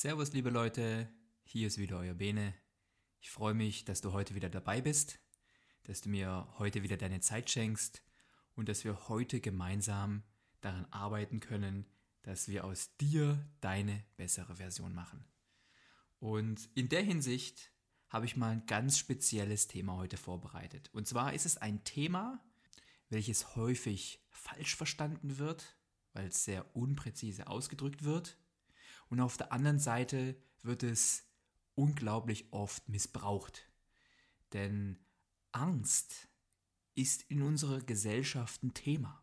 Servus liebe Leute, hier ist wieder euer Bene. Ich freue mich, dass du heute wieder dabei bist, dass du mir heute wieder deine Zeit schenkst und dass wir heute gemeinsam daran arbeiten können, dass wir aus dir deine bessere Version machen. Und in der Hinsicht habe ich mal ein ganz spezielles Thema heute vorbereitet. Und zwar ist es ein Thema, welches häufig falsch verstanden wird, weil es sehr unpräzise ausgedrückt wird. Und auf der anderen Seite wird es unglaublich oft missbraucht. Denn Angst ist in unserer Gesellschaft ein Thema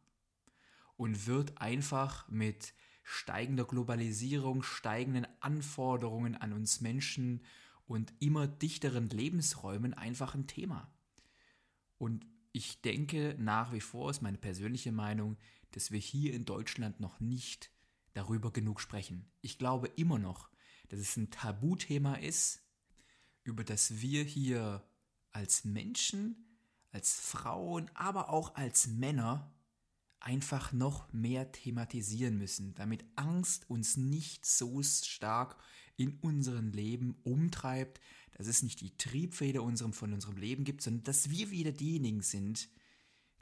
und wird einfach mit steigender Globalisierung, steigenden Anforderungen an uns Menschen und immer dichteren Lebensräumen einfach ein Thema. Und ich denke nach wie vor, ist meine persönliche Meinung, dass wir hier in Deutschland noch nicht darüber genug sprechen. Ich glaube immer noch, dass es ein Tabuthema ist, über das wir hier als Menschen, als Frauen, aber auch als Männer einfach noch mehr thematisieren müssen, damit Angst uns nicht so stark in unserem Leben umtreibt, dass es nicht die Triebfeder unserem, von unserem Leben gibt, sondern dass wir wieder diejenigen sind,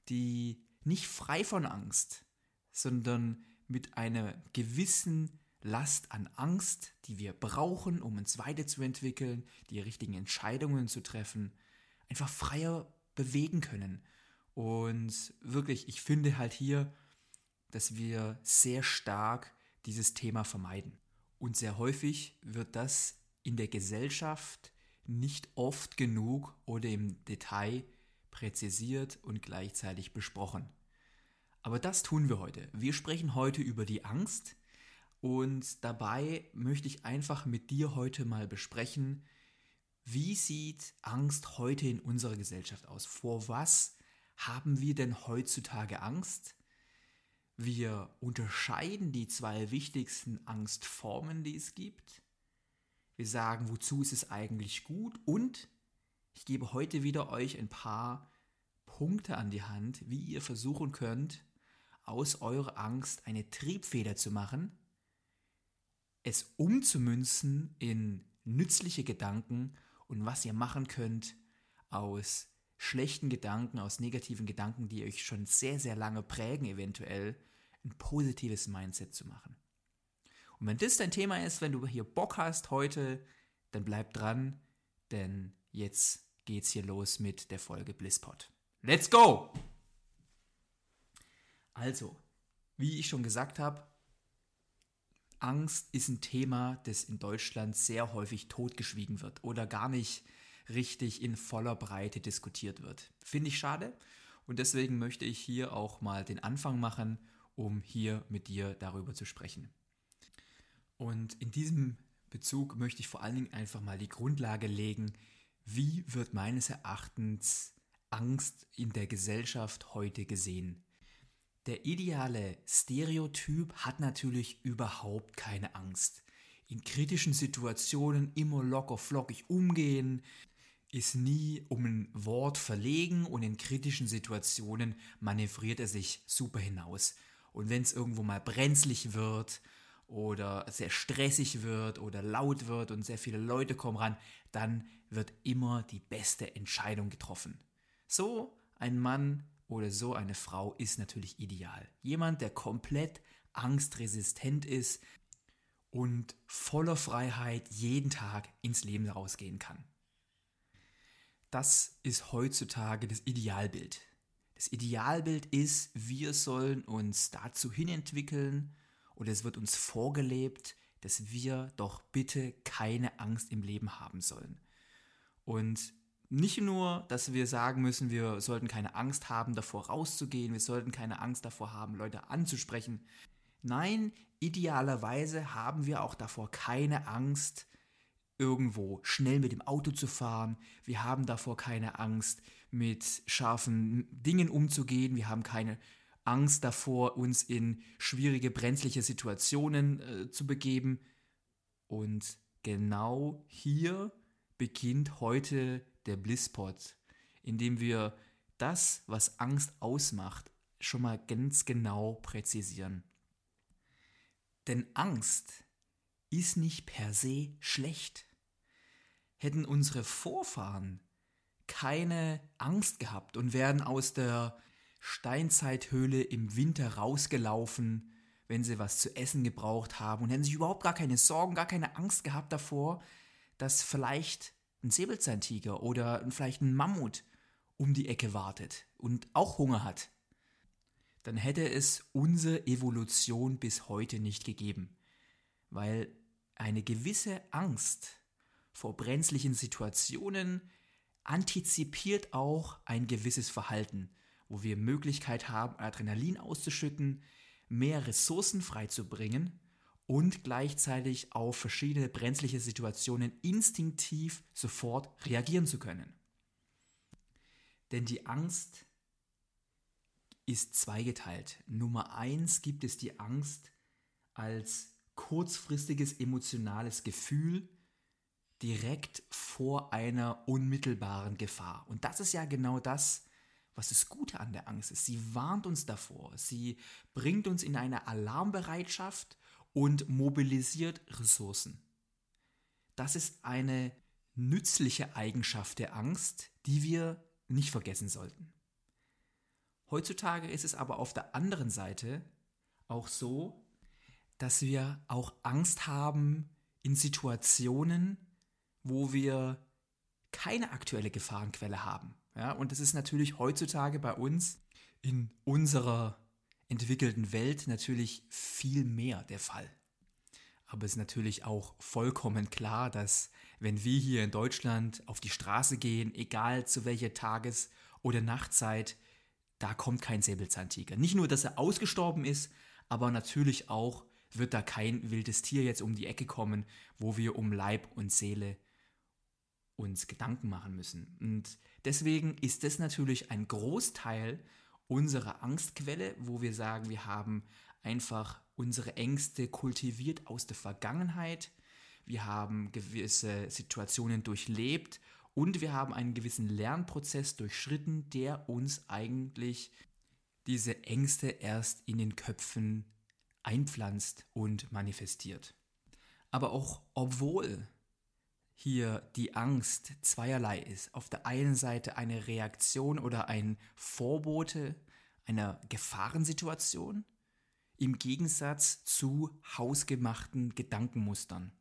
die nicht frei von Angst, sondern mit einer gewissen Last an Angst, die wir brauchen, um uns weiterzuentwickeln, die richtigen Entscheidungen zu treffen, einfach freier bewegen können und wirklich, ich finde halt hier, dass wir sehr stark dieses Thema vermeiden. Und sehr häufig wird das in der Gesellschaft nicht oft genug oder im Detail präzisiert und gleichzeitig besprochen. Aber das tun wir heute. Wir sprechen heute über die Angst und dabei möchte ich einfach mit dir heute mal besprechen, wie sieht Angst heute in unserer Gesellschaft aus? Vor was haben wir denn heutzutage Angst? Wir unterscheiden die zwei wichtigsten Angstformen, die es gibt. Wir sagen, wozu ist es eigentlich gut und ich gebe heute wieder euch ein paar Punkte an die Hand, wie ihr versuchen könnt, aus eurer Angst eine Triebfeder zu machen, es umzumünzen in nützliche Gedanken und was ihr machen könnt aus schlechten Gedanken, aus negativen Gedanken, die euch schon sehr, sehr lange prägen, eventuell ein positives Mindset zu machen. Und wenn das dein Thema ist, wenn du hier Bock hast heute, dann bleib dran, denn jetzt geht's hier los mit der Folge Blisspot. Let's go! Also, wie ich schon gesagt habe, Angst ist ein Thema, das in Deutschland sehr häufig totgeschwiegen wird oder gar nicht richtig in voller Breite diskutiert wird. Finde ich schade und deswegen möchte ich hier auch mal den Anfang machen, um hier mit dir darüber zu sprechen. Und in diesem Bezug möchte ich vor allen Dingen einfach mal die Grundlage legen, wie wird meines Erachtens Angst in der Gesellschaft heute gesehen. Der ideale Stereotyp hat natürlich überhaupt keine Angst. In kritischen Situationen immer locker flockig umgehen, ist nie um ein Wort verlegen und in kritischen Situationen manövriert er sich super hinaus. Und wenn es irgendwo mal brenzlig wird oder sehr stressig wird oder laut wird und sehr viele Leute kommen ran, dann wird immer die beste Entscheidung getroffen. So ein Mann oder so eine Frau ist natürlich ideal. Jemand, der komplett angstresistent ist und voller Freiheit jeden Tag ins Leben rausgehen kann. Das ist heutzutage das Idealbild. Das Idealbild ist, wir sollen uns dazu hinentwickeln oder es wird uns vorgelebt, dass wir doch bitte keine Angst im Leben haben sollen. Und nicht nur, dass wir sagen müssen, wir sollten keine Angst haben, davor rauszugehen, wir sollten keine Angst davor haben, Leute anzusprechen. Nein, idealerweise haben wir auch davor keine Angst, irgendwo schnell mit dem Auto zu fahren. Wir haben davor keine Angst, mit scharfen Dingen umzugehen. Wir haben keine Angst davor, uns in schwierige, brenzliche Situationen äh, zu begeben. Und genau hier beginnt heute der Blisspot, indem wir das, was Angst ausmacht, schon mal ganz genau präzisieren. Denn Angst ist nicht per se schlecht. Hätten unsere Vorfahren keine Angst gehabt und wären aus der Steinzeithöhle im Winter rausgelaufen, wenn sie was zu essen gebraucht haben und hätten sich überhaupt gar keine Sorgen, gar keine Angst gehabt davor, dass vielleicht ein Säbelzahntiger oder vielleicht ein Mammut um die Ecke wartet und auch Hunger hat, dann hätte es unsere Evolution bis heute nicht gegeben, weil eine gewisse Angst vor brenzlichen Situationen antizipiert auch ein gewisses Verhalten, wo wir Möglichkeit haben, Adrenalin auszuschütten, mehr Ressourcen freizubringen und gleichzeitig auf verschiedene brenzliche Situationen instinktiv sofort reagieren zu können. Denn die Angst ist zweigeteilt. Nummer eins gibt es die Angst als kurzfristiges emotionales Gefühl direkt vor einer unmittelbaren Gefahr. Und das ist ja genau das, was das Gute an der Angst ist. Sie warnt uns davor, sie bringt uns in eine Alarmbereitschaft und mobilisiert Ressourcen. Das ist eine nützliche Eigenschaft der Angst, die wir nicht vergessen sollten. Heutzutage ist es aber auf der anderen Seite auch so, dass wir auch Angst haben in Situationen, wo wir keine aktuelle Gefahrenquelle haben. Ja, und das ist natürlich heutzutage bei uns in unserer entwickelten Welt natürlich viel mehr der Fall. Aber es ist natürlich auch vollkommen klar, dass wenn wir hier in Deutschland auf die Straße gehen, egal zu welcher Tages- oder Nachtzeit, da kommt kein Säbelzahntiger. Nicht nur, dass er ausgestorben ist, aber natürlich auch, wird da kein wildes Tier jetzt um die Ecke kommen, wo wir um Leib und Seele uns Gedanken machen müssen. Und deswegen ist das natürlich ein Großteil unserer Angstquelle, wo wir sagen, wir haben einfach unsere Ängste kultiviert aus der Vergangenheit, wir haben gewisse Situationen durchlebt und wir haben einen gewissen Lernprozess durchschritten, der uns eigentlich diese Ängste erst in den Köpfen einpflanzt und manifestiert. Aber auch obwohl hier die Angst zweierlei ist, auf der einen Seite eine Reaktion oder ein Vorbote einer Gefahrensituation, im Gegensatz zu hausgemachten Gedankenmustern,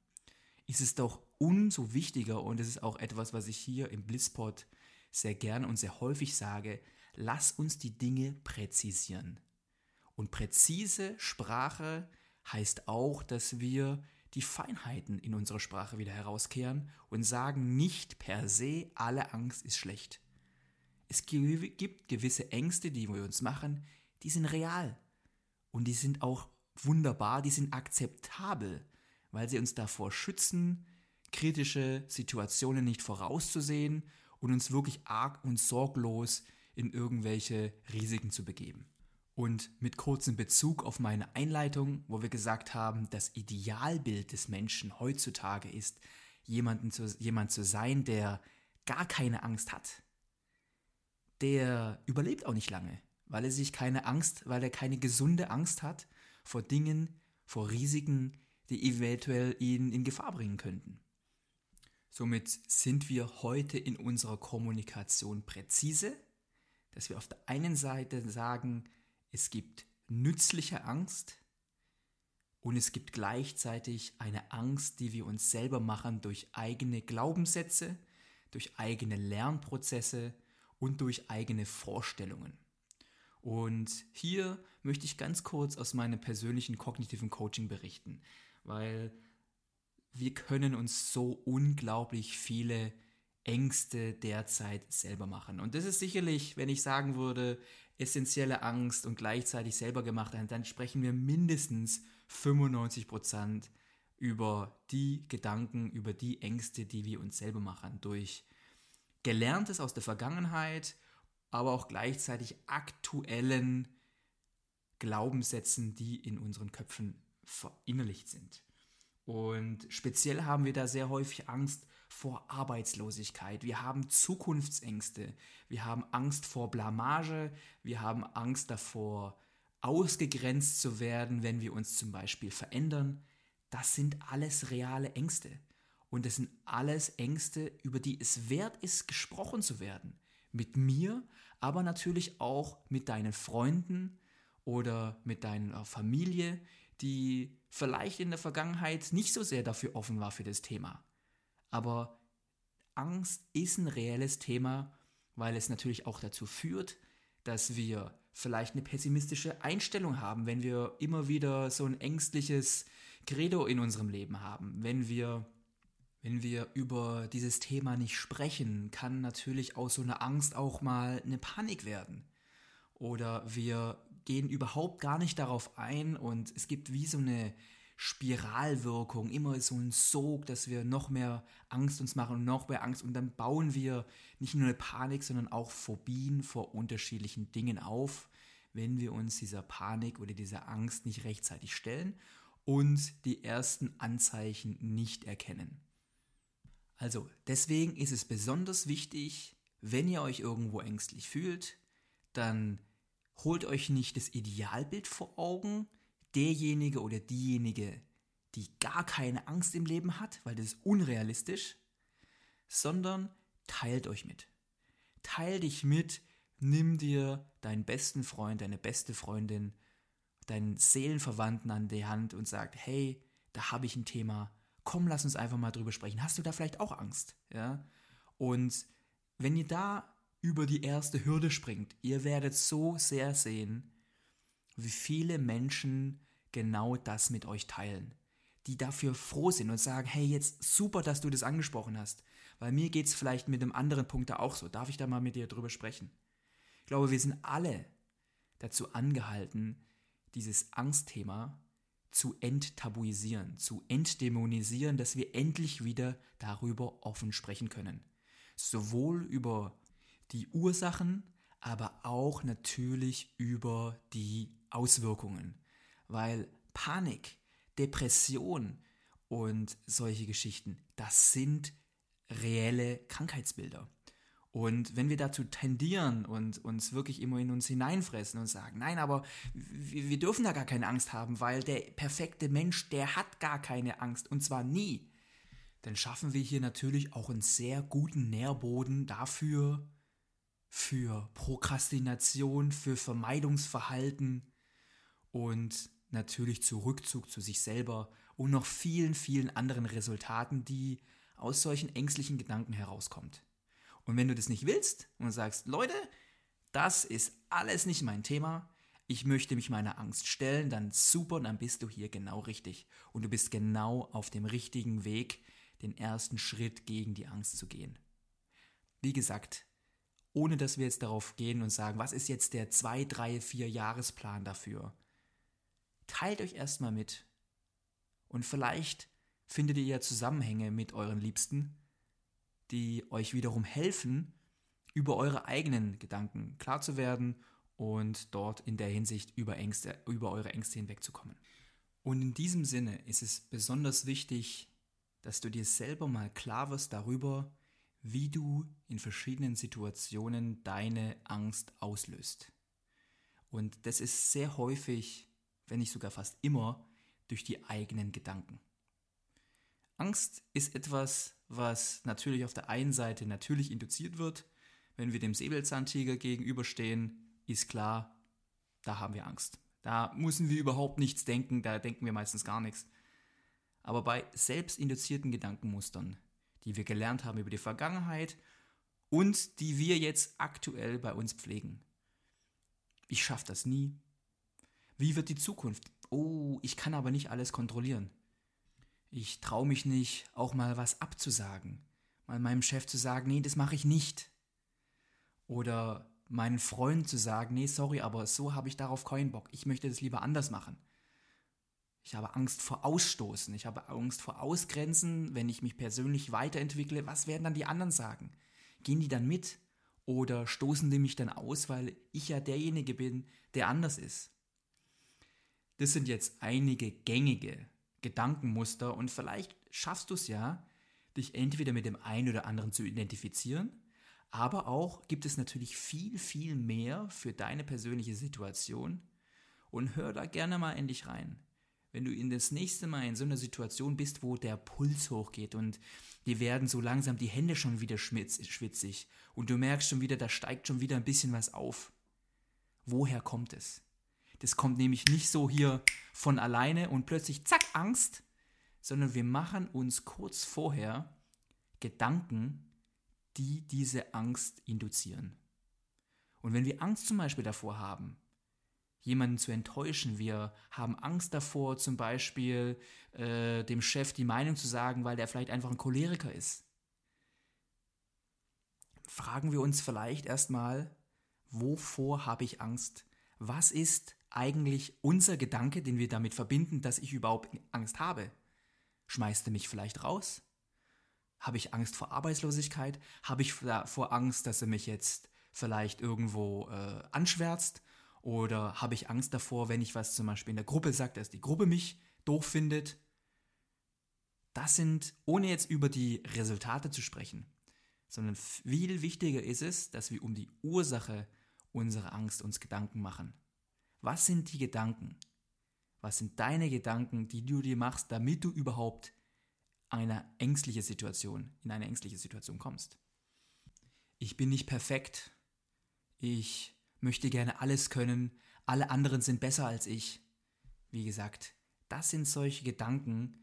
ist es doch umso wichtiger und es ist auch etwas, was ich hier im Blisspot sehr gern und sehr häufig sage, lass uns die Dinge präzisieren. Und präzise Sprache heißt auch, dass wir die Feinheiten in unserer Sprache wieder herauskehren und sagen nicht per se, alle Angst ist schlecht. Es gibt gewisse Ängste, die wir uns machen, die sind real. Und die sind auch wunderbar, die sind akzeptabel, weil sie uns davor schützen, kritische Situationen nicht vorauszusehen und uns wirklich arg und sorglos in irgendwelche Risiken zu begeben. Und mit kurzem Bezug auf meine Einleitung, wo wir gesagt haben, das Idealbild des Menschen heutzutage ist, jemanden zu, jemand zu sein, der gar keine Angst hat, der überlebt auch nicht lange, weil er sich keine Angst, weil er keine gesunde Angst hat vor Dingen, vor Risiken, die eventuell ihn in Gefahr bringen könnten. Somit sind wir heute in unserer Kommunikation präzise, dass wir auf der einen Seite sagen, es gibt nützliche Angst und es gibt gleichzeitig eine Angst, die wir uns selber machen durch eigene Glaubenssätze, durch eigene Lernprozesse und durch eigene Vorstellungen. Und hier möchte ich ganz kurz aus meinem persönlichen kognitiven Coaching berichten, weil wir können uns so unglaublich viele Ängste derzeit selber machen. Und das ist sicherlich, wenn ich sagen würde, essentielle Angst und gleichzeitig selber gemacht, dann sprechen wir mindestens 95 Prozent über die Gedanken, über die Ängste, die wir uns selber machen, durch Gelerntes aus der Vergangenheit, aber auch gleichzeitig aktuellen Glaubenssätzen, die in unseren Köpfen verinnerlicht sind. Und speziell haben wir da sehr häufig Angst vor Arbeitslosigkeit. Wir haben Zukunftsängste. Wir haben Angst vor Blamage. Wir haben Angst davor, ausgegrenzt zu werden, wenn wir uns zum Beispiel verändern. Das sind alles reale Ängste. Und das sind alles Ängste, über die es wert ist, gesprochen zu werden. Mit mir, aber natürlich auch mit deinen Freunden oder mit deiner Familie, die vielleicht in der Vergangenheit nicht so sehr dafür offen war für das Thema. Aber Angst ist ein reelles Thema, weil es natürlich auch dazu führt, dass wir vielleicht eine pessimistische Einstellung haben, wenn wir immer wieder so ein ängstliches Credo in unserem Leben haben. Wenn wir, wenn wir über dieses Thema nicht sprechen, kann natürlich aus so einer Angst auch mal eine Panik werden. Oder wir gehen überhaupt gar nicht darauf ein und es gibt wie so eine Spiralwirkung, immer so ein Sog, dass wir noch mehr Angst uns machen und noch mehr Angst und dann bauen wir nicht nur eine Panik, sondern auch Phobien vor unterschiedlichen Dingen auf, wenn wir uns dieser Panik oder dieser Angst nicht rechtzeitig stellen und die ersten Anzeichen nicht erkennen. Also, deswegen ist es besonders wichtig, wenn ihr euch irgendwo ängstlich fühlt, dann holt euch nicht das Idealbild vor Augen, derjenige oder diejenige, die gar keine Angst im Leben hat, weil das ist unrealistisch, sondern teilt euch mit. Teil dich mit, nimm dir deinen besten Freund, deine beste Freundin, deinen Seelenverwandten an die Hand und sag, hey, da habe ich ein Thema, komm, lass uns einfach mal drüber sprechen. Hast du da vielleicht auch Angst? Ja? Und wenn ihr da über die erste Hürde springt. Ihr werdet so sehr sehen, wie viele Menschen genau das mit euch teilen, die dafür froh sind und sagen, hey, jetzt super, dass du das angesprochen hast, weil mir geht es vielleicht mit einem anderen Punkt da auch so. Darf ich da mal mit dir drüber sprechen? Ich glaube, wir sind alle dazu angehalten, dieses Angstthema zu enttabuisieren, zu entdämonisieren, dass wir endlich wieder darüber offen sprechen können. Sowohl über die Ursachen, aber auch natürlich über die Auswirkungen. Weil Panik, Depression und solche Geschichten, das sind reelle Krankheitsbilder. Und wenn wir dazu tendieren und uns wirklich immer in uns hineinfressen und sagen, nein, aber wir, dürfen da gar keine Angst haben, weil der perfekte Mensch, der hat gar keine Angst und zwar nie, dann schaffen wir hier natürlich auch einen sehr guten Nährboden dafür, für Prokrastination, für Vermeidungsverhalten und natürlich zu Rückzug zu sich selber und noch vielen, vielen anderen Resultaten, die aus solchen ängstlichen Gedanken herauskommt. Und wenn du das nicht willst und sagst, Leute, das ist alles nicht mein Thema, ich möchte mich meiner Angst stellen, dann super, dann bist du hier genau richtig. Und du bist genau auf dem richtigen Weg, den ersten Schritt gegen die Angst zu gehen. Wie gesagt, ohne dass wir jetzt darauf gehen und sagen, was ist jetzt der 2, 3, 4 Jahresplan dafür. Teilt euch erstmal mit. Und vielleicht findet ihr ja Zusammenhänge mit euren Liebsten, die euch wiederum helfen, über eure eigenen Gedanken klar zu werden und dort in der Hinsicht über, Ängste, über eure Ängste hinwegzukommen. Und in diesem Sinne ist es besonders wichtig, dass du dir selber mal klar wirst darüber, wie du in verschiedenen Situationen deine Angst auslöst. Und das ist sehr häufig, wenn nicht sogar fast immer, durch die eigenen Gedanken. Angst ist etwas, was natürlich auf der einen Seite natürlich induziert wird. Wenn wir dem Säbelzahntiger gegenüberstehen, ist klar, da haben wir Angst. Da müssen wir überhaupt nichts denken, da denken wir meistens gar nichts. Aber bei selbstinduzierten Gedankenmustern, die wir gelernt haben über die Vergangenheit und die wir jetzt aktuell bei uns pflegen. Ich schaffe das nie. Wie wird die Zukunft? Oh, ich kann aber nicht alles kontrollieren. Ich traue mich nicht, auch mal was abzusagen. Mal meinem Chef zu sagen, nee, das mache ich nicht. Oder meinen Freund zu sagen, nee, sorry, aber so habe ich darauf keinen Bock. Ich möchte das lieber anders machen. Ich habe Angst vor Ausstoßen. Ich habe Angst vor Ausgrenzen. Wenn ich mich persönlich weiterentwickle, was werden dann die anderen sagen? Gehen die dann mit? Oder stoßen die mich dann aus, weil ich ja derjenige bin, der anders ist? Das sind jetzt einige gängige Gedankenmuster und vielleicht schaffst du es ja, dich entweder mit dem einen oder anderen zu identifizieren, aber auch gibt es natürlich viel, viel mehr für deine persönliche Situation und hör da gerne mal in dich rein wenn du in das nächste Mal in so einer Situation bist, wo der Puls hochgeht und dir werden so langsam die Hände schon wieder schwitzig und du merkst schon wieder, da steigt schon wieder ein bisschen was auf. Woher kommt es? Das kommt nämlich nicht so hier von alleine und plötzlich zack Angst, sondern wir machen uns kurz vorher Gedanken, die diese Angst induzieren. Und wenn wir Angst zum Beispiel davor haben, jemanden zu enttäuschen. Wir haben Angst davor, zum Beispiel äh, dem Chef die Meinung zu sagen, weil der vielleicht einfach ein Choleriker ist. Fragen wir uns vielleicht erstmal, wovor habe ich Angst? Was ist eigentlich unser Gedanke, den wir damit verbinden, dass ich überhaupt Angst habe? Schmeißt er mich vielleicht raus? Habe ich Angst vor Arbeitslosigkeit? Habe ich vor Angst, dass er mich jetzt vielleicht irgendwo äh, anschwärzt? Oder habe ich Angst davor, wenn ich was zum Beispiel in der Gruppe sage, dass die Gruppe mich doof findet? Das sind, ohne jetzt über die Resultate zu sprechen, sondern viel wichtiger ist es, dass wir um die Ursache unserer Angst uns Gedanken machen. Was sind die Gedanken? Was sind deine Gedanken, die du dir machst, damit du überhaupt eine ängstliche Situation, in eine ängstliche Situation kommst? Ich bin nicht perfekt. Ich möchte gerne alles können, alle anderen sind besser als ich. Wie gesagt, das sind solche Gedanken,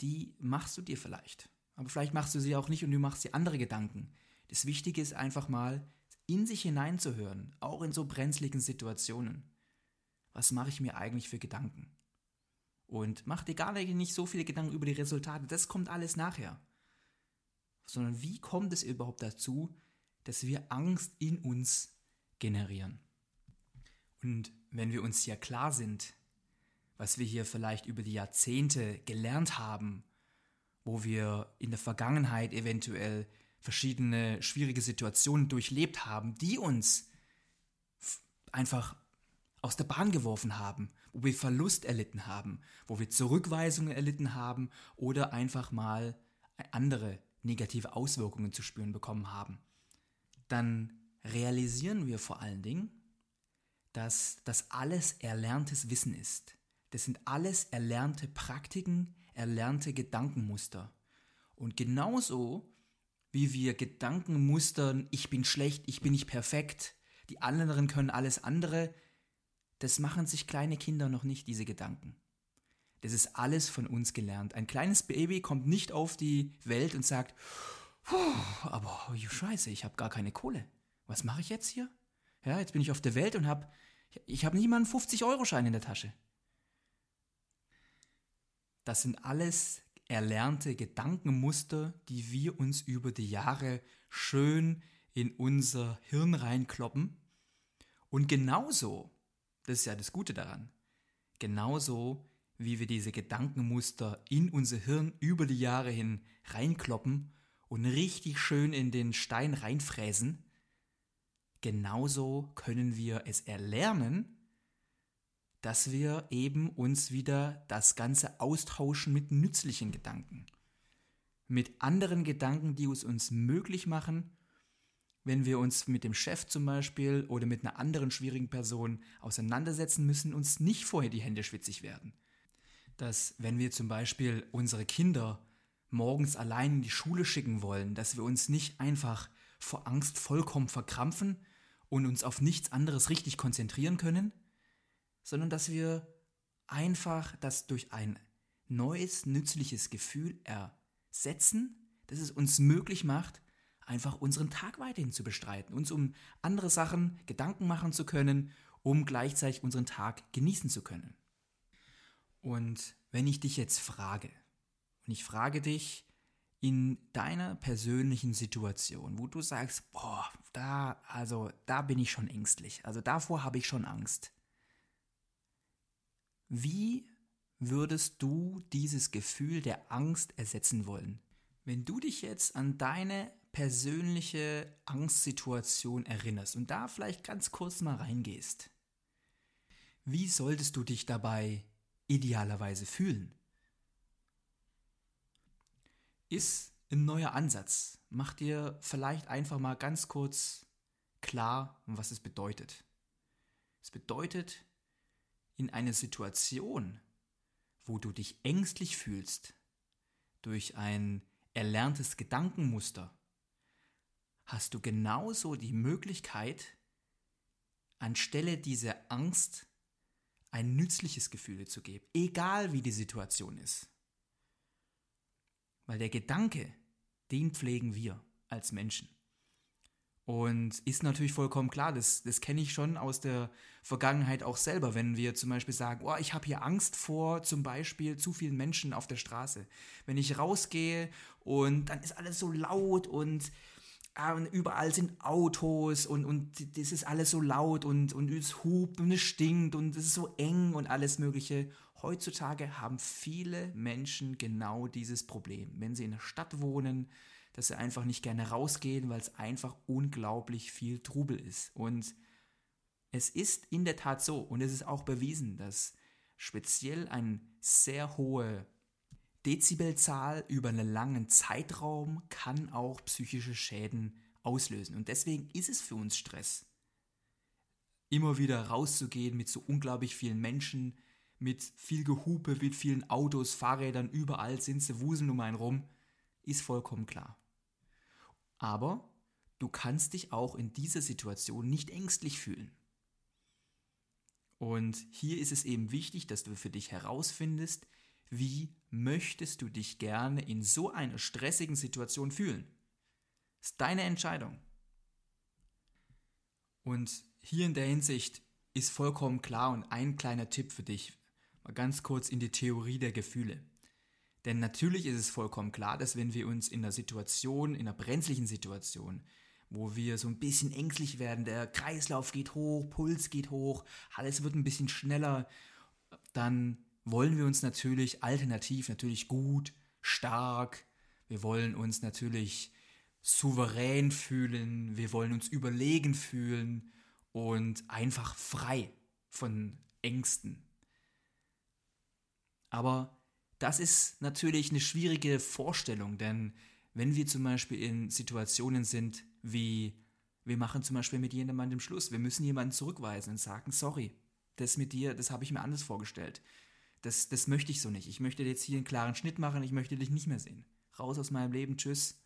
die machst du dir vielleicht. Aber vielleicht machst du sie auch nicht und du machst dir andere Gedanken. Das Wichtige ist einfach mal, in sich hineinzuhören, auch in so brenzligen Situationen. Was mache ich mir eigentlich für Gedanken? Und mach dir gar nicht so viele Gedanken über die Resultate, das kommt alles nachher. Sondern wie kommt es überhaupt dazu, dass wir Angst in uns generieren. Und wenn wir uns hier klar sind, was wir hier vielleicht über die Jahrzehnte gelernt haben, wo wir in der Vergangenheit eventuell verschiedene schwierige Situationen durchlebt haben, die uns einfach aus der Bahn geworfen haben, wo wir Verlust erlitten haben, wo wir Zurückweisungen erlitten haben oder einfach mal andere negative Auswirkungen zu spüren bekommen haben, dann realisieren wir vor allen Dingen, dass das alles erlerntes Wissen ist. Das sind alles erlernte Praktiken, erlernte Gedankenmuster. Und genauso wie wir Gedankenmustern, ich bin schlecht, ich bin nicht perfekt, die anderen können alles andere, das machen sich kleine Kinder noch nicht, diese Gedanken. Das ist alles von uns gelernt. Ein kleines Baby kommt nicht auf die Welt und sagt, aber oh, Scheiße, ich habe gar keine Kohle was mache ich jetzt hier? Ja, jetzt bin ich auf der Welt und habe, ich habe nicht mal einen 50-Euro-Schein in der Tasche. Das sind alles erlernte Gedankenmuster, die wir uns über die Jahre schön in unser Hirn reinkloppen. Und genauso, das ist ja das Gute daran, genauso wie wir diese Gedankenmuster in unser Hirn über die Jahre hin reinkloppen und richtig schön in den Stein reinfräsen, genauso können wir es erlernen, dass wir eben uns wieder das Ganze austauschen mit nützlichen Gedanken. mit anderen Gedanken, die es uns möglich machen, wenn wir uns mit dem Chef zum Beispiel oder mit einer anderen schwierigen Person auseinandersetzen müssen, uns nicht vorher die Hände schwitzig werden. Dass wenn wir zum Beispiel unsere Kinder morgens allein in die Schule schicken wollen, dass wir uns nicht einfach vor Angst vollkommen verkrampfen und uns auf nichts anderes richtig konzentrieren können, sondern dass wir einfach das durch ein neues, nützliches Gefühl ersetzen, das es uns möglich macht, einfach unseren Tag weiterhin zu bestreiten, uns um andere Sachen Gedanken machen zu können, um gleichzeitig unseren Tag genießen zu können. Und wenn ich dich jetzt frage, und ich frage dich in deiner persönlichen Situation, wo du sagst, boah, da, also da bin ich schon ängstlich, also davor habe ich schon Angst. Wie würdest du dieses Gefühl der Angst ersetzen wollen? Wenn du dich jetzt an deine persönliche Angstsituation erinnerst und da vielleicht ganz kurz mal reingehst, wie solltest du dich dabei idealerweise fühlen? Ist ein neuer Ansatz. Mach dir vielleicht einfach mal ganz kurz klar, was es bedeutet. Es bedeutet, in einer Situation, wo du dich ängstlich fühlst, durch ein erlerntes Gedankenmuster, hast du genauso die Möglichkeit, anstelle dieser Angst ein nützliches Gefühl zu geben, egal wie die Situation ist. Weil der Gedanke, den pflegen wir als Menschen. Und ist natürlich vollkommen klar, das, das kenne ich schon aus der Vergangenheit auch selber, wenn wir zum Beispiel sagen, oh, ich habe hier Angst vor zum Beispiel zu vielen Menschen auf der Straße. Wenn ich rausgehe und dann ist alles so laut und überall sind Autos und, und das ist alles so laut und, und es hupt und es stinkt und es ist so eng und alles Mögliche. Heutzutage haben viele Menschen genau dieses Problem. Wenn sie in der Stadt wohnen, dass sie einfach nicht gerne rausgehen, weil es einfach unglaublich viel Trubel ist. Und es ist in der Tat so, und es ist auch bewiesen, dass speziell eine sehr hohe Dezibelzahl über einen langen Zeitraum kann auch psychische Schäden auslösen. Und deswegen ist es für uns Stress. Immer wieder rauszugehen mit so unglaublich vielen Menschen, mit viel Gehupe, mit vielen Autos, Fahrrädern, überall sind sie, wuseln um einen rum, ist vollkommen klar. Aber du kannst dich auch in dieser Situation nicht ängstlich fühlen. Und hier ist es eben wichtig, dass du für dich herausfindest, wie möchtest du dich gerne in so einer stressigen Situation fühlen. Ist deine Entscheidung. Und hier in der Hinsicht ist vollkommen klar und ein kleiner Tipp für dich, mal ganz kurz in die Theorie der Gefühle. Denn natürlich ist es vollkommen klar, dass wenn wir uns in einer Situation, in einer brenzlichen Situation, wo wir so ein bisschen ängstlich werden, der Kreislauf geht hoch, Puls geht hoch, alles wird ein bisschen schneller, dann wollen wir uns natürlich alternativ natürlich gut, stark, wir wollen uns natürlich souverän fühlen, wir wollen uns überlegen fühlen und einfach frei von Ängsten. Aber das ist natürlich eine schwierige Vorstellung, denn wenn wir zum Beispiel in Situationen sind wie, wir machen zum Beispiel mit jemandem Schluss, wir müssen jemanden zurückweisen und sagen, sorry, das mit dir, das habe ich mir anders vorgestellt. Das, das möchte ich so nicht. Ich möchte jetzt hier einen klaren Schnitt machen, ich möchte dich nicht mehr sehen. Raus aus meinem Leben, tschüss.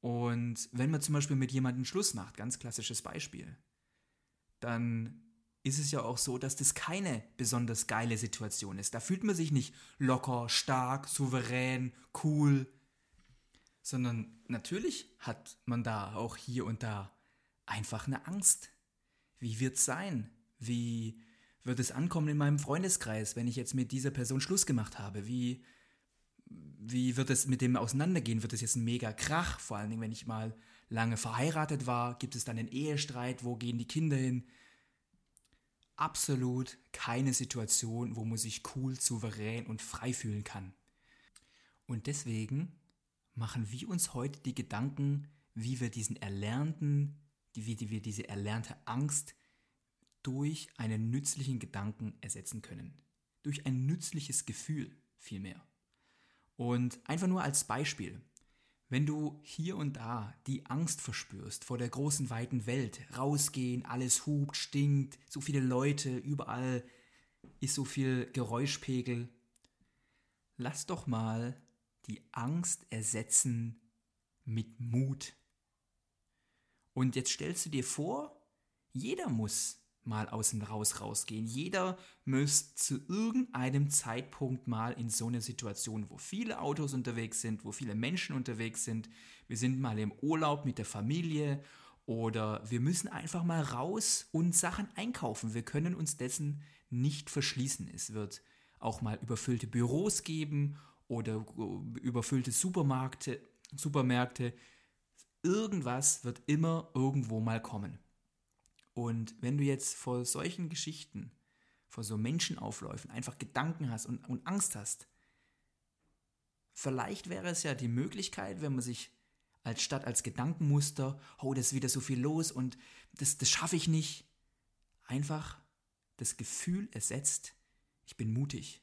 Und wenn man zum Beispiel mit jemandem Schluss macht, ganz klassisches Beispiel, dann ist es ja auch so, dass das keine besonders geile Situation ist. Da fühlt man sich nicht locker, stark, souverän, cool, sondern natürlich hat man da auch hier und da einfach eine Angst. Wie wird es sein? Wie wird es ankommen in meinem Freundeskreis, wenn ich jetzt mit dieser Person Schluss gemacht habe? Wie, wie wird es mit dem auseinandergehen? Wird es jetzt ein mega Krach? Vor allen Dingen, wenn ich mal lange verheiratet war, gibt es dann einen Ehestreit? Wo gehen die Kinder hin? absolut keine Situation, wo man sich cool, souverän und frei fühlen kann. Und deswegen machen wir uns heute die Gedanken, wie wir diesen erlernten, wie wir diese erlernte Angst durch einen nützlichen Gedanken ersetzen können. Durch ein nützliches Gefühl vielmehr. Und einfach nur als Beispiel. Wenn du hier und da die Angst verspürst vor der großen weiten Welt, rausgehen, alles hupt, stinkt, so viele Leute, überall ist so viel Geräuschpegel, lass doch mal die Angst ersetzen mit Mut. Und jetzt stellst du dir vor, jeder muss mal aus dem Raus rausgehen. Jeder muss zu irgendeinem Zeitpunkt mal in so eine Situation, wo viele Autos unterwegs sind, wo viele Menschen unterwegs sind. Wir sind mal im Urlaub mit der Familie oder wir müssen einfach mal raus und Sachen einkaufen. Wir können uns dessen nicht verschließen. Es wird auch mal überfüllte Büros geben oder überfüllte Supermärkte, Supermärkte. Irgendwas wird immer irgendwo mal kommen. Und wenn du jetzt vor solchen Geschichten, vor so Menschenaufläufen einfach Gedanken hast und, und Angst hast, vielleicht wäre es ja die Möglichkeit, wenn man sich als Stadt als Gedankenmuster, oh, das ist wieder so viel los und das, das schaffe ich nicht, einfach das Gefühl ersetzt, ich bin mutig.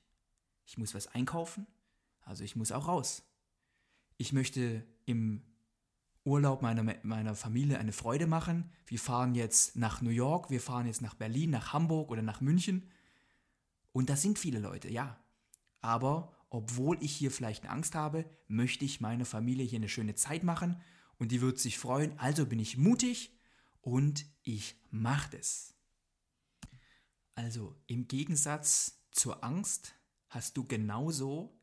Ich muss was einkaufen, also ich muss auch raus. Ich möchte im Urlaub meiner, meiner Familie eine Freude machen. Wir fahren jetzt nach New York, wir fahren jetzt nach Berlin, nach Hamburg oder nach München. Und da sind viele Leute, ja. Aber obwohl ich hier vielleicht eine Angst habe, möchte ich meiner Familie hier eine schöne Zeit machen und die wird sich freuen. Also bin ich mutig und ich mache das. Also im Gegensatz zur Angst hast du genauso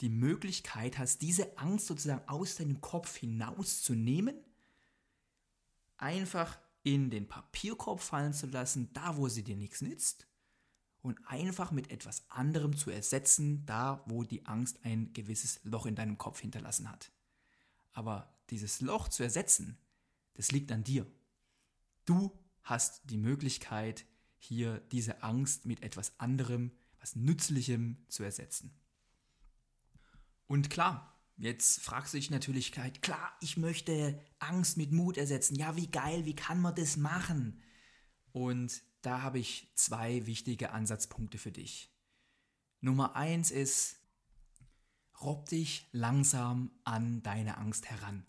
die Möglichkeit hast, diese Angst sozusagen aus deinem Kopf hinauszunehmen, einfach in den Papierkorb fallen zu lassen, da wo sie dir nichts nützt, und einfach mit etwas anderem zu ersetzen, da wo die Angst ein gewisses Loch in deinem Kopf hinterlassen hat. Aber dieses Loch zu ersetzen, das liegt an dir. Du hast die Möglichkeit, hier diese Angst mit etwas anderem, was Nützlichem zu ersetzen. Und klar, jetzt fragst du dich natürlich, klar, ich möchte Angst mit Mut ersetzen. Ja, wie geil, wie kann man das machen? Und da habe ich zwei wichtige Ansatzpunkte für dich. Nummer eins ist, robb dich langsam an deine Angst heran.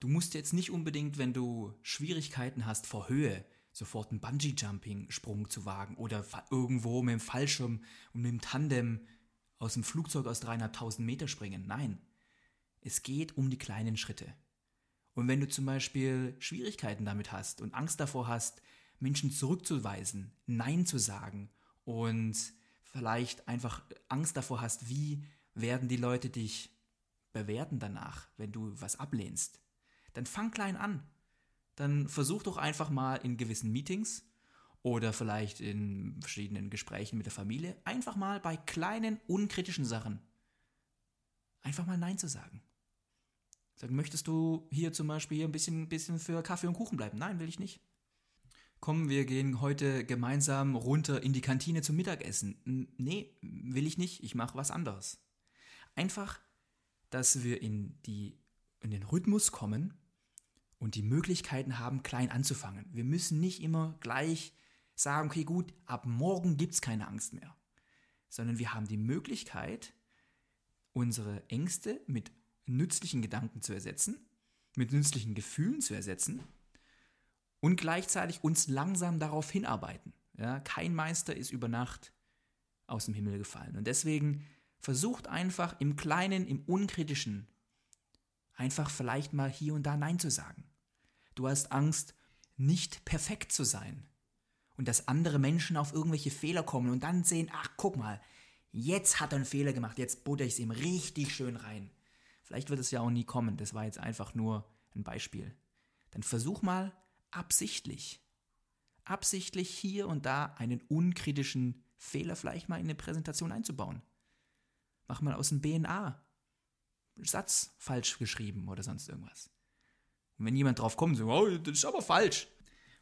Du musst jetzt nicht unbedingt, wenn du Schwierigkeiten hast vor Höhe, sofort einen Bungee-Jumping-Sprung zu wagen oder irgendwo mit dem Fallschirm und mit dem Tandem aus dem Flugzeug aus dreieinhalbtausend Meter springen. Nein, es geht um die kleinen Schritte. Und wenn du zum Beispiel Schwierigkeiten damit hast und Angst davor hast, Menschen zurückzuweisen, Nein zu sagen und vielleicht einfach Angst davor hast, wie werden die Leute dich bewerten danach, wenn du was ablehnst, dann fang klein an. Dann versuch doch einfach mal in gewissen Meetings oder vielleicht in verschiedenen Gesprächen mit der Familie, einfach mal bei kleinen, unkritischen Sachen einfach mal Nein zu sagen. Sagen, möchtest du hier zum Beispiel ein bisschen, bisschen für Kaffee und Kuchen bleiben? Nein, will ich nicht. Komm, wir gehen heute gemeinsam runter in die Kantine zum Mittagessen. Nee, will ich nicht, ich mache was anderes. Einfach, dass wir in, die, in den Rhythmus kommen und die Möglichkeiten haben, klein anzufangen. Wir müssen nicht immer gleich sagen, okay, gut, ab morgen gibt es keine Angst mehr. Sondern wir haben die Möglichkeit, unsere Ängste mit nützlichen Gedanken zu ersetzen, mit nützlichen Gefühlen zu ersetzen und gleichzeitig uns langsam darauf hinarbeiten. Ja, kein Meister ist über Nacht aus dem Himmel gefallen. Und deswegen versucht einfach im Kleinen, im Unkritischen, einfach vielleicht mal hier und da Nein zu sagen. Du hast Angst, nicht perfekt zu sein und dass andere Menschen auf irgendwelche Fehler kommen und dann sehen, ach guck mal, jetzt hat er einen Fehler gemacht, jetzt butter ich es ihm richtig schön rein. Vielleicht wird es ja auch nie kommen, das war jetzt einfach nur ein Beispiel. Dann versuch mal absichtlich, absichtlich hier und da einen unkritischen Fehler vielleicht mal in eine Präsentation einzubauen. Mach mal aus dem BNA Satz falsch geschrieben oder sonst irgendwas. Und wenn jemand drauf kommt, so, oh, das ist aber falsch,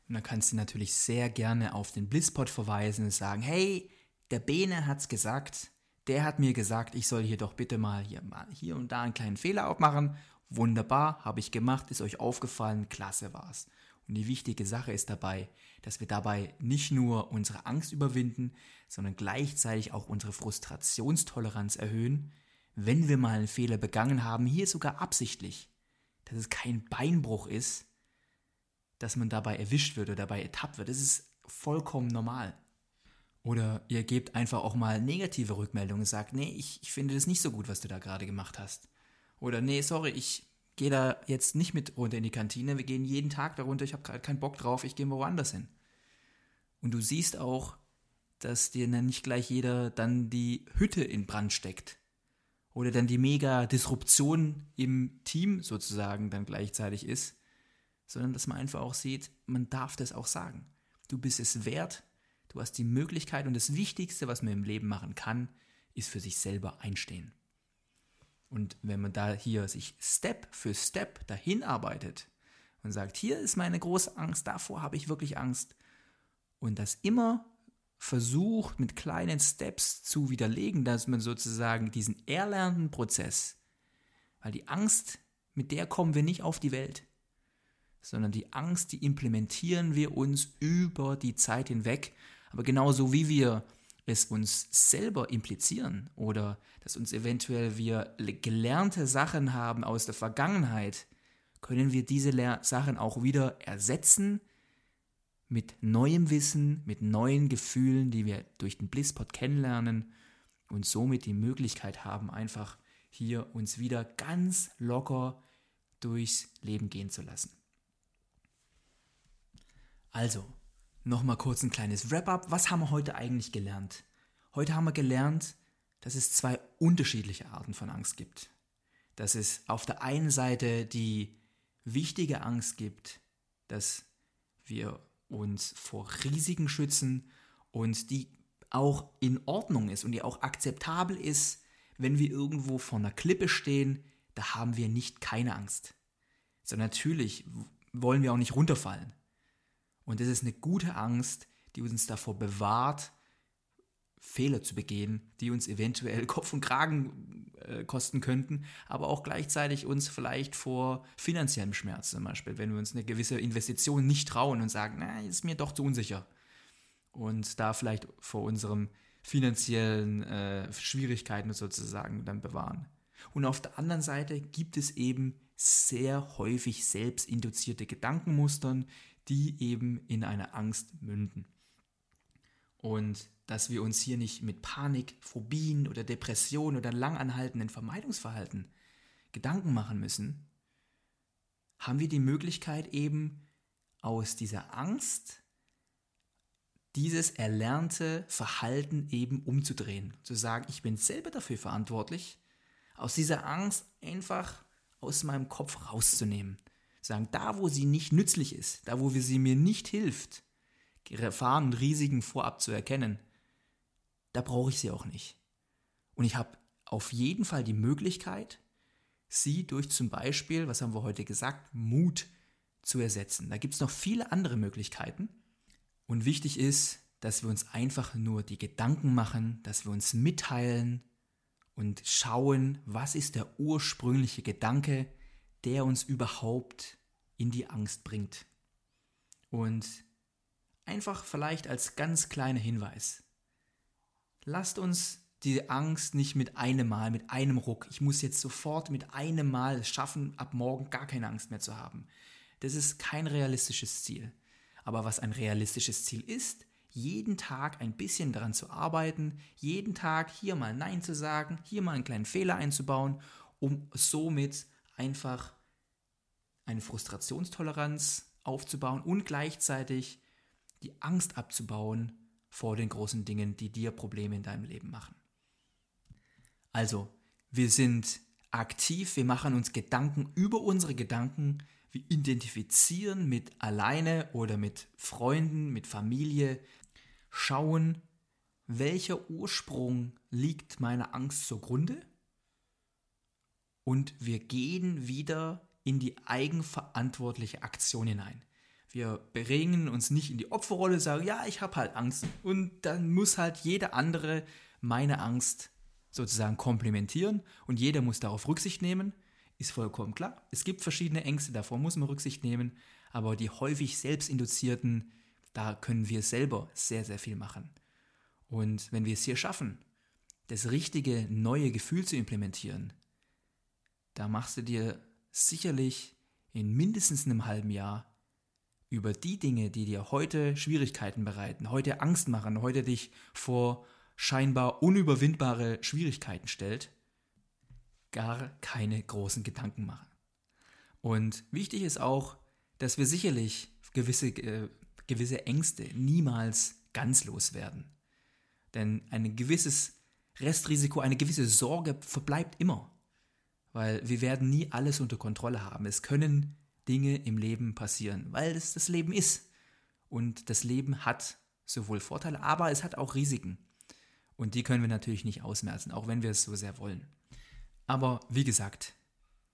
und dann kannst du natürlich sehr gerne auf den Blisspot verweisen und sagen, hey, der Bene hat's gesagt, der hat mir gesagt, ich soll hier doch bitte mal hier, mal hier und da einen kleinen Fehler aufmachen. Wunderbar, habe ich gemacht, ist euch aufgefallen, klasse war's. Und die wichtige Sache ist dabei, dass wir dabei nicht nur unsere Angst überwinden, sondern gleichzeitig auch unsere Frustrationstoleranz erhöhen, wenn wir mal einen Fehler begangen haben, hier sogar absichtlich, dass es kein Beinbruch ist, dass man dabei erwischt wird oder dabei ertappt wird. Das ist vollkommen normal. Oder ihr gebt einfach auch mal negative Rückmeldungen und sagt, nee, ich, ich finde das nicht so gut, was du da gerade gemacht hast. Oder nee, sorry, ich gehe da jetzt nicht mit runter in die Kantine, wir gehen jeden Tag da runter, ich habe gerade keinen Bock drauf, ich gehe woanders hin. Und du siehst auch, dass dir dann nicht gleich jeder dann die Hütte in Brand steckt. Oder dann die mega Disruption im Team sozusagen dann gleichzeitig ist, sondern dass man einfach auch sieht, man darf das auch sagen. Du bist es wert, du hast die Möglichkeit und das Wichtigste, was man im Leben machen kann, ist für sich selber einstehen. Und wenn man da hier sich Step für Step dahin arbeitet und sagt, hier ist meine große Angst, davor habe ich wirklich Angst, und das immer versucht mit kleinen Steps zu widerlegen, dass man sozusagen diesen erlernten Prozess, weil die Angst, mit der kommen wir nicht auf die Welt, sondern die Angst, die implementieren wir uns über die Zeit hinweg, aber genauso wie wir es uns selber implizieren oder dass uns eventuell wir gelernte Sachen haben aus der Vergangenheit, können wir diese Lehr Sachen auch wieder ersetzen mit neuem Wissen, mit neuen Gefühlen, die wir durch den Blisspot kennenlernen und somit die Möglichkeit haben, einfach hier uns wieder ganz locker durchs Leben gehen zu lassen. Also, nochmal kurz ein kleines Wrap-up. Was haben wir heute eigentlich gelernt? Heute haben wir gelernt, dass es zwei unterschiedliche Arten von Angst gibt. Dass es auf der einen Seite die wichtige Angst gibt, dass wir uns vor Risiken schützen und die auch in Ordnung ist und die auch akzeptabel ist, wenn wir irgendwo vor einer Klippe stehen, da haben wir nicht keine Angst. So natürlich wollen wir auch nicht runterfallen. Und das ist eine gute Angst, die uns davor bewahrt, Fehler zu begehen, die uns eventuell Kopf und Kragen äh, kosten könnten, aber auch gleichzeitig uns vielleicht vor finanziellem Schmerz zum Beispiel, wenn wir uns eine gewisse Investition nicht trauen und sagen, na, ist mir doch zu unsicher. Und da vielleicht vor unserem finanziellen äh, Schwierigkeiten sozusagen dann bewahren. Und auf der anderen Seite gibt es eben sehr häufig selbstinduzierte Gedankenmustern, die eben in eine Angst münden. Und dass wir uns hier nicht mit Panik, Phobien oder Depressionen oder langanhaltenden Vermeidungsverhalten Gedanken machen müssen, haben wir die Möglichkeit eben aus dieser Angst dieses erlernte Verhalten eben umzudrehen. Zu sagen, ich bin selber dafür verantwortlich, aus dieser Angst einfach aus meinem Kopf rauszunehmen. Sagen, da wo sie nicht nützlich ist, da wo sie mir nicht hilft, Gefahren und Risiken vorab zu erkennen, da brauche ich sie auch nicht. Und ich habe auf jeden Fall die Möglichkeit, sie durch zum Beispiel, was haben wir heute gesagt, Mut zu ersetzen. Da gibt es noch viele andere Möglichkeiten. Und wichtig ist, dass wir uns einfach nur die Gedanken machen, dass wir uns mitteilen und schauen, was ist der ursprüngliche Gedanke, der uns überhaupt in die Angst bringt. Und einfach vielleicht als ganz kleiner Hinweis. Lasst uns die Angst nicht mit einem Mal, mit einem Ruck, ich muss jetzt sofort mit einem Mal schaffen, ab morgen gar keine Angst mehr zu haben. Das ist kein realistisches Ziel. Aber was ein realistisches Ziel ist, jeden Tag ein bisschen daran zu arbeiten, jeden Tag hier mal Nein zu sagen, hier mal einen kleinen Fehler einzubauen, um somit einfach eine Frustrationstoleranz aufzubauen und gleichzeitig die Angst abzubauen vor den großen Dingen, die dir Probleme in deinem Leben machen. Also, wir sind aktiv, wir machen uns Gedanken über unsere Gedanken, wir identifizieren mit alleine oder mit Freunden, mit Familie, schauen, welcher Ursprung liegt meiner Angst zugrunde und wir gehen wieder in die eigenverantwortliche Aktion hinein. Wir bringen uns nicht in die Opferrolle, sagen, ja, ich habe halt Angst. Und dann muss halt jeder andere meine Angst sozusagen komplementieren und jeder muss darauf Rücksicht nehmen. Ist vollkommen klar. Es gibt verschiedene Ängste, davor muss man Rücksicht nehmen. Aber die häufig selbstinduzierten, da können wir selber sehr, sehr viel machen. Und wenn wir es hier schaffen, das richtige neue Gefühl zu implementieren, da machst du dir sicherlich in mindestens einem halben Jahr über die Dinge, die dir heute Schwierigkeiten bereiten, heute Angst machen, heute dich vor scheinbar unüberwindbare Schwierigkeiten stellt, gar keine großen Gedanken machen. Und wichtig ist auch, dass wir sicherlich gewisse, äh, gewisse Ängste niemals ganz loswerden. Denn ein gewisses Restrisiko, eine gewisse Sorge verbleibt immer. Weil wir werden nie alles unter Kontrolle haben. Es können Dinge im Leben passieren, weil es das Leben ist. Und das Leben hat sowohl Vorteile, aber es hat auch Risiken. Und die können wir natürlich nicht ausmerzen, auch wenn wir es so sehr wollen. Aber wie gesagt,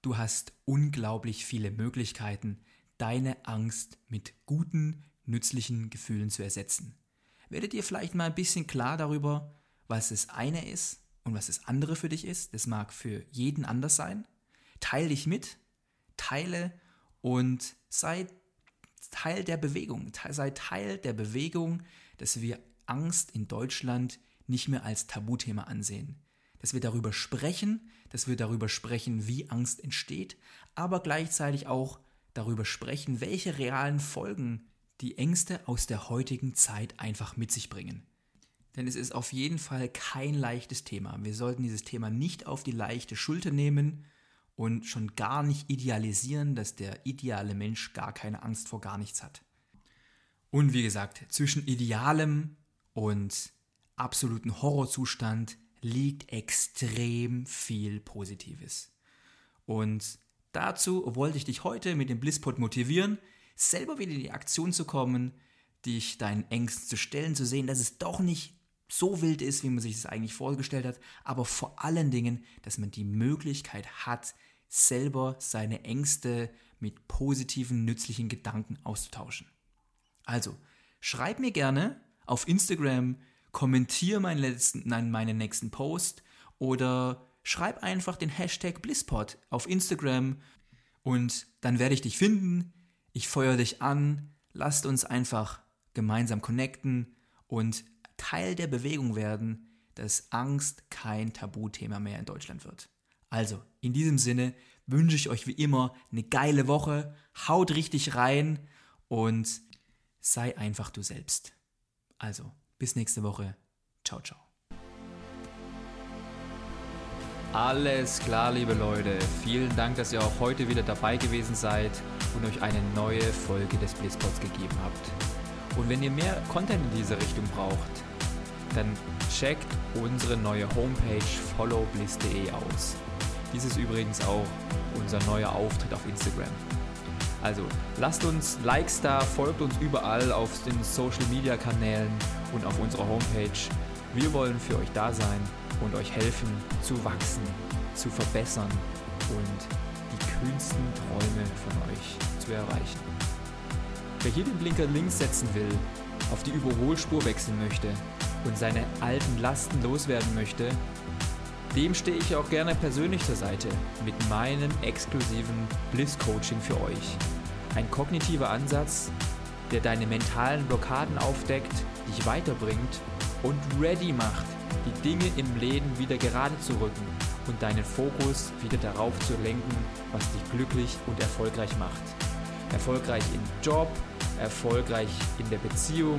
du hast unglaublich viele Möglichkeiten, deine Angst mit guten, nützlichen Gefühlen zu ersetzen. Werde dir vielleicht mal ein bisschen klar darüber, was das eine ist und was das andere für dich ist. Das mag für jeden anders sein. Teile dich mit, teile und sei Teil der Bewegung. Sei Teil der Bewegung, dass wir Angst in Deutschland nicht mehr als Tabuthema ansehen. Dass wir darüber sprechen, dass wir darüber sprechen, wie Angst entsteht, aber gleichzeitig auch darüber sprechen, welche realen Folgen die Ängste aus der heutigen Zeit einfach mit sich bringen. Denn es ist auf jeden Fall kein leichtes Thema. Wir sollten dieses Thema nicht auf die leichte Schulter nehmen und schon gar nicht idealisieren, dass der ideale Mensch gar keine Angst vor gar nichts hat. Und wie gesagt, zwischen idealem und absoluten Horrorzustand liegt extrem viel Positives. Und dazu wollte ich dich heute mit dem Blisspot motivieren, selber wieder in die Aktion zu kommen, dich deinen Ängsten zu stellen, zu sehen, dass es doch nicht so wild ist, wie man sich das eigentlich vorgestellt hat, aber vor allen Dingen, dass man die Möglichkeit hat, selber seine Ängste mit positiven, nützlichen Gedanken auszutauschen. Also, schreib mir gerne auf Instagram, kommentiere meinen, letzten, nein, meinen nächsten Post oder schreib einfach den Hashtag Blisspot auf Instagram und dann werde ich dich finden, ich feuer dich an, lasst uns einfach gemeinsam connecten und Teil der Bewegung werden, dass Angst kein Tabuthema mehr in Deutschland wird. Also, in diesem Sinne wünsche ich euch wie immer eine geile Woche, haut richtig rein und sei einfach du selbst. Also, bis nächste Woche. Ciao, ciao. Alles klar, liebe Leute. Vielen Dank, dass ihr auch heute wieder dabei gewesen seid und euch eine neue Folge des Blitzpods gegeben habt. Und wenn ihr mehr Content in diese Richtung braucht, dann checkt unsere neue Homepage followbliss.de aus. Dies ist übrigens auch unser neuer Auftritt auf Instagram. Also lasst uns Likes da, folgt uns überall auf den Social Media Kanälen und auf unserer Homepage. Wir wollen für euch da sein und euch helfen zu wachsen, zu verbessern und die kühnsten Träume von euch zu erreichen. Wer hier den Blinker links setzen will, auf die Überholspur wechseln möchte und seine alten Lasten loswerden möchte, dem stehe ich auch gerne persönlich zur Seite mit meinem exklusiven Bliss Coaching für euch. Ein kognitiver Ansatz, der deine mentalen Blockaden aufdeckt, dich weiterbringt und ready macht, die Dinge im Leben wieder gerade zu rücken und deinen Fokus wieder darauf zu lenken, was dich glücklich und erfolgreich macht. Erfolgreich im Job, erfolgreich in der Beziehung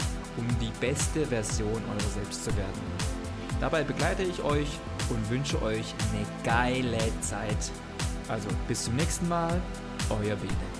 um die beste Version eurer selbst zu werden. Dabei begleite ich euch und wünsche euch eine geile Zeit. Also bis zum nächsten Mal, euer Bene.